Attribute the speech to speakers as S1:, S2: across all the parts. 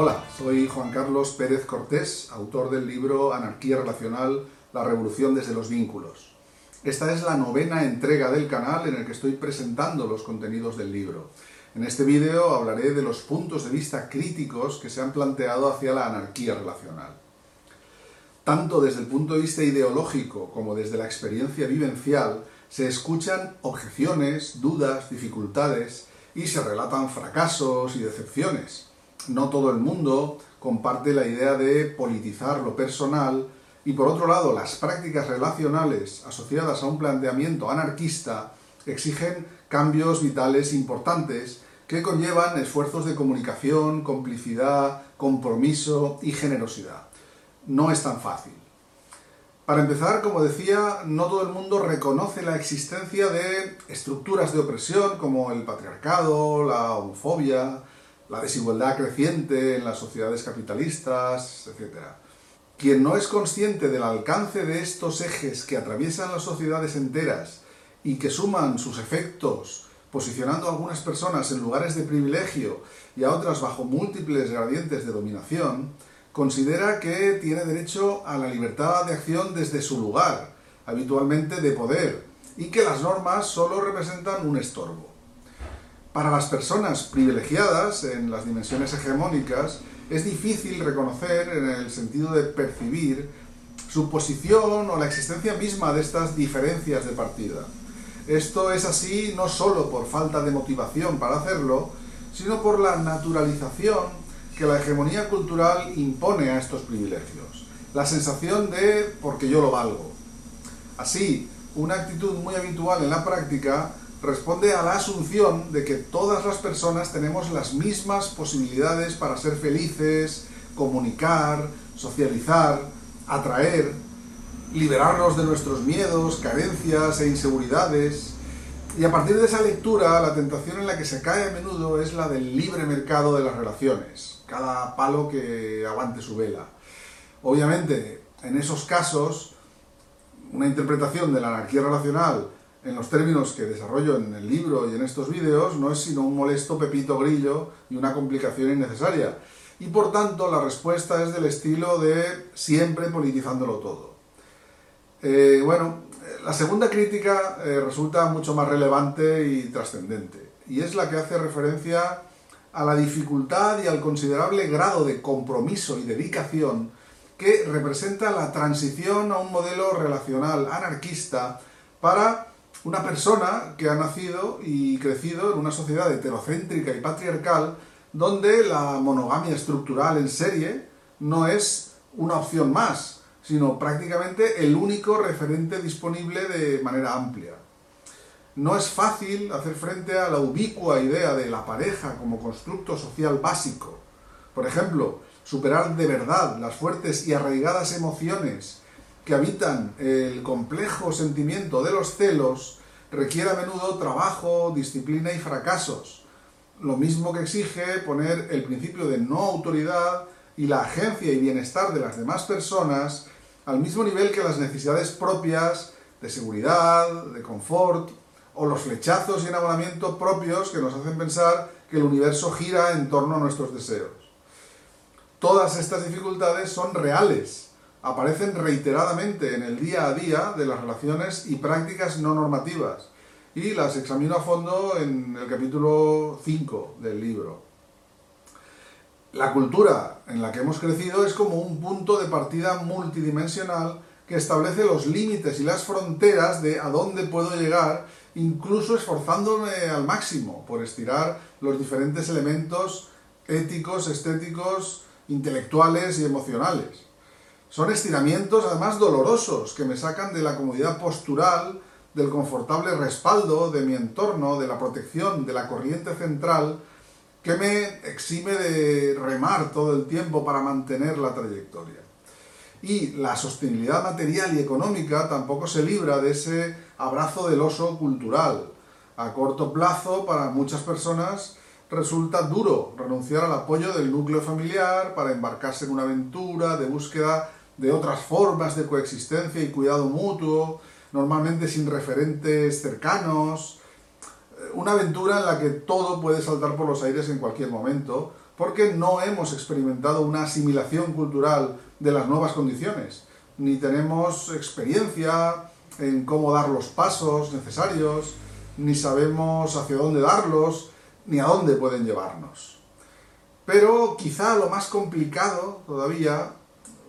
S1: Hola, soy Juan Carlos Pérez Cortés, autor del libro Anarquía Relacional, la revolución desde los vínculos. Esta es la novena entrega del canal en el que estoy presentando los contenidos del libro. En este vídeo hablaré de los puntos de vista críticos que se han planteado hacia la anarquía relacional. Tanto desde el punto de vista ideológico como desde la experiencia vivencial, se escuchan objeciones, dudas, dificultades y se relatan fracasos y decepciones. No todo el mundo comparte la idea de politizar lo personal y por otro lado las prácticas relacionales asociadas a un planteamiento anarquista exigen cambios vitales importantes que conllevan esfuerzos de comunicación, complicidad, compromiso y generosidad. No es tan fácil. Para empezar, como decía, no todo el mundo reconoce la existencia de estructuras de opresión como el patriarcado, la homofobia, la desigualdad creciente en las sociedades capitalistas, etc. Quien no es consciente del alcance de estos ejes que atraviesan las sociedades enteras y que suman sus efectos posicionando a algunas personas en lugares de privilegio y a otras bajo múltiples gradientes de dominación, considera que tiene derecho a la libertad de acción desde su lugar, habitualmente de poder, y que las normas solo representan un estorbo. Para las personas privilegiadas en las dimensiones hegemónicas, es difícil reconocer en el sentido de percibir su posición o la existencia misma de estas diferencias de partida. Esto es así no solo por falta de motivación para hacerlo, sino por la naturalización que la hegemonía cultural impone a estos privilegios. La sensación de porque yo lo valgo. Así, una actitud muy habitual en la práctica responde a la asunción de que todas las personas tenemos las mismas posibilidades para ser felices, comunicar, socializar, atraer, liberarnos de nuestros miedos, carencias e inseguridades, y a partir de esa lectura, la tentación en la que se cae a menudo es la del libre mercado de las relaciones, cada palo que aguante su vela. Obviamente, en esos casos, una interpretación de la anarquía relacional en los términos que desarrollo en el libro y en estos vídeos no es sino un molesto pepito grillo y una complicación innecesaria. Y por tanto la respuesta es del estilo de siempre politizándolo todo. Eh, bueno, la segunda crítica eh, resulta mucho más relevante y trascendente, y es la que hace referencia a la dificultad y al considerable grado de compromiso y dedicación que representa la transición a un modelo relacional anarquista para una persona que ha nacido y crecido en una sociedad heterocéntrica y patriarcal donde la monogamia estructural en serie no es una opción más, sino prácticamente el único referente disponible de manera amplia. No es fácil hacer frente a la ubicua idea de la pareja como constructo social básico. Por ejemplo, superar de verdad las fuertes y arraigadas emociones que habitan el complejo sentimiento de los celos requiere a menudo trabajo, disciplina y fracasos. Lo mismo que exige poner el principio de no autoridad y la agencia y bienestar de las demás personas al mismo nivel que las necesidades propias de seguridad, de confort, o los flechazos y enamoramiento propios que nos hacen pensar que el universo gira en torno a nuestros deseos. Todas estas dificultades son reales, aparecen reiteradamente en el día a día de las relaciones y prácticas no normativas, y las examino a fondo en el capítulo 5 del libro la cultura en la que hemos crecido es como un punto de partida multidimensional que establece los límites y las fronteras de a dónde puedo llegar, incluso esforzándome al máximo por estirar los diferentes elementos éticos, estéticos, intelectuales y emocionales. Son estiramientos además dolorosos que me sacan de la comodidad postural, del confortable respaldo de mi entorno, de la protección de la corriente central, que me exime de remar todo el tiempo para mantener la trayectoria. Y la sostenibilidad material y económica tampoco se libra de ese abrazo del oso cultural. A corto plazo, para muchas personas, resulta duro renunciar al apoyo del núcleo familiar para embarcarse en una aventura de búsqueda de otras formas de coexistencia y cuidado mutuo, normalmente sin referentes cercanos, una aventura en la que todo puede saltar por los aires en cualquier momento, porque no hemos experimentado una asimilación cultural de las nuevas condiciones, ni tenemos experiencia en cómo dar los pasos necesarios, ni sabemos hacia dónde darlos, ni a dónde pueden llevarnos. Pero quizá lo más complicado todavía,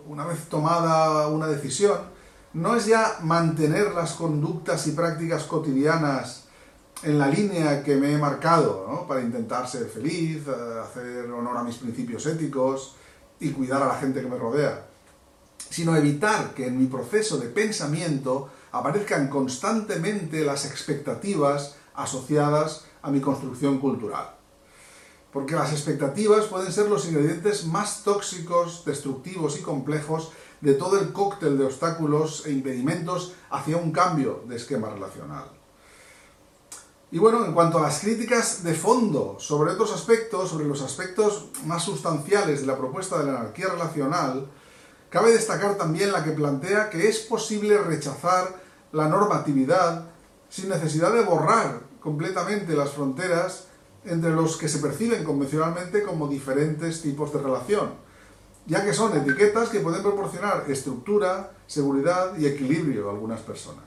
S1: una vez tomada una decisión, no es ya mantener las conductas y prácticas cotidianas en la línea que me he marcado, para intentar ser feliz, eh, hacer honor a mis principios éticos y cuidar a la gente que me rodea, sino evitar que en mi proceso de pensamiento aparezcan constantemente las expectativas asociadas a mi construcción cultural. Porque las expectativas pueden ser los ingredientes más tóxicos, destructivos y complejos de todo el cóctel de obstáculos e impedimentos hacia un cambio de esquema relacional. Y bueno, en cuanto a las críticas de fondo sobre otros aspectos, sobre los aspectos más sustanciales de la propuesta de la anarquía relacional, cabe destacar también la que plantea que es posible rechazar la normatividad sin necesidad de borrar completamente las fronteras entre los que se perciben convencionalmente como diferentes tipos de relación, ya que son etiquetas que pueden proporcionar estructura, seguridad y equilibrio a algunas personas.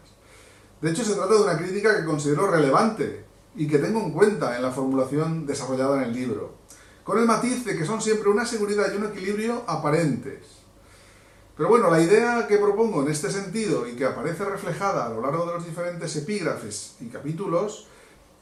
S1: De hecho, se trata de una crítica que considero relevante y que tengo en cuenta en la formulación desarrollada en el libro, con el matiz de que son siempre una seguridad y un equilibrio aparentes. Pero bueno, la idea que propongo en este sentido y que aparece reflejada a lo largo de los diferentes epígrafes y capítulos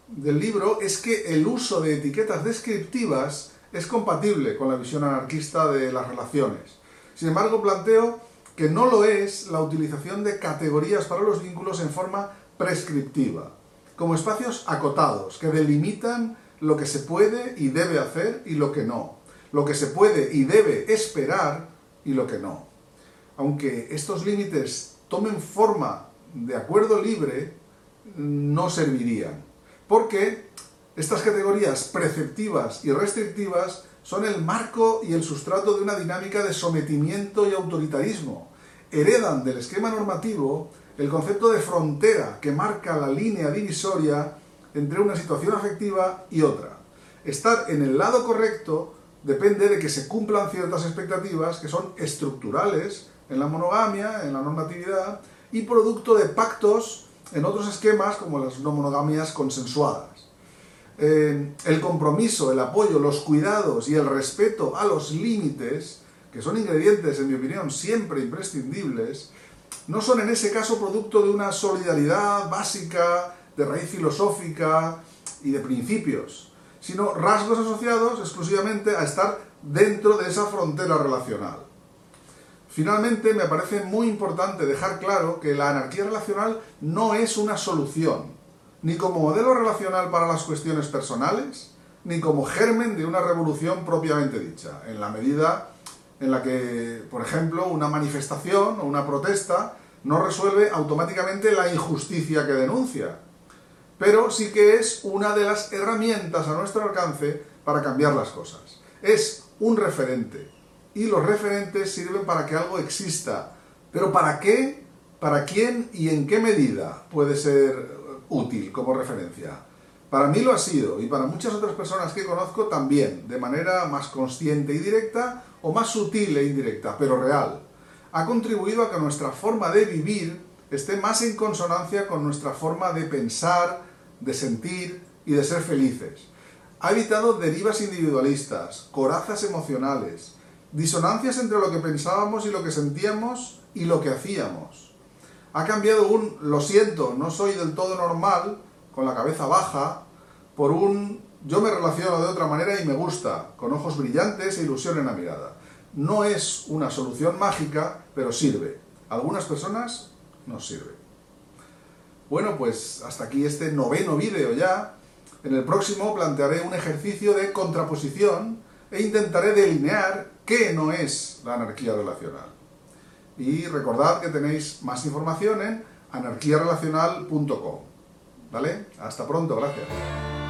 S1: del libro es que el uso de etiquetas descriptivas es compatible con la visión anarquista de las relaciones. Sin embargo, planteo que no lo es la utilización de categorías para los vínculos en forma prescriptiva, como espacios acotados que delimitan lo que se puede y debe hacer y lo que no, lo que se puede y debe esperar y lo que no. Aunque estos límites tomen forma de acuerdo libre, no servirían, porque estas categorías preceptivas y restrictivas son el marco y el sustrato de una dinámica de sometimiento y autoritarismo. Heredan del esquema normativo el concepto de frontera que marca la línea divisoria entre una situación afectiva y otra. Estar en el lado correcto depende de que se cumplan ciertas expectativas que son estructurales en la monogamia, en la normatividad, y producto de pactos en otros esquemas como las no monogamias consensuadas. Eh, el compromiso, el apoyo, los cuidados y el respeto a los límites, que son ingredientes, en mi opinión, siempre imprescindibles, no son en ese caso producto de una solidaridad básica, de raíz filosófica y de principios, sino rasgos asociados exclusivamente a estar dentro de esa frontera relacional. Finalmente, me parece muy importante dejar claro que la anarquía relacional no es una solución, ni como modelo relacional para las cuestiones personales, ni como germen de una revolución propiamente dicha, en la medida en la que, por ejemplo, una manifestación o una protesta no resuelve automáticamente la injusticia que denuncia, pero sí que es una de las herramientas a nuestro alcance para cambiar las cosas. Es un referente, y los referentes sirven para que algo exista, pero ¿para qué? ¿Para quién y en qué medida puede ser útil como referencia. Para mí lo ha sido y para muchas otras personas que conozco también, de manera más consciente y directa o más sutil e indirecta, pero real. Ha contribuido a que nuestra forma de vivir esté más en consonancia con nuestra forma de pensar, de sentir y de ser felices. Ha evitado derivas individualistas, corazas emocionales, disonancias entre lo que pensábamos y lo que sentíamos y lo que hacíamos ha cambiado un lo siento, no soy del todo normal, con la cabeza baja, por un yo me relaciono de otra manera y me gusta, con ojos brillantes e ilusión en la mirada. No es una solución mágica, pero sirve. Algunas personas nos sirve. Bueno, pues hasta aquí este noveno vídeo ya. En el próximo plantearé un ejercicio de contraposición e intentaré delinear qué no es la anarquía relacional. Y recordad que tenéis más información en anarquiarelacional.com. ¿Vale? Hasta pronto, gracias.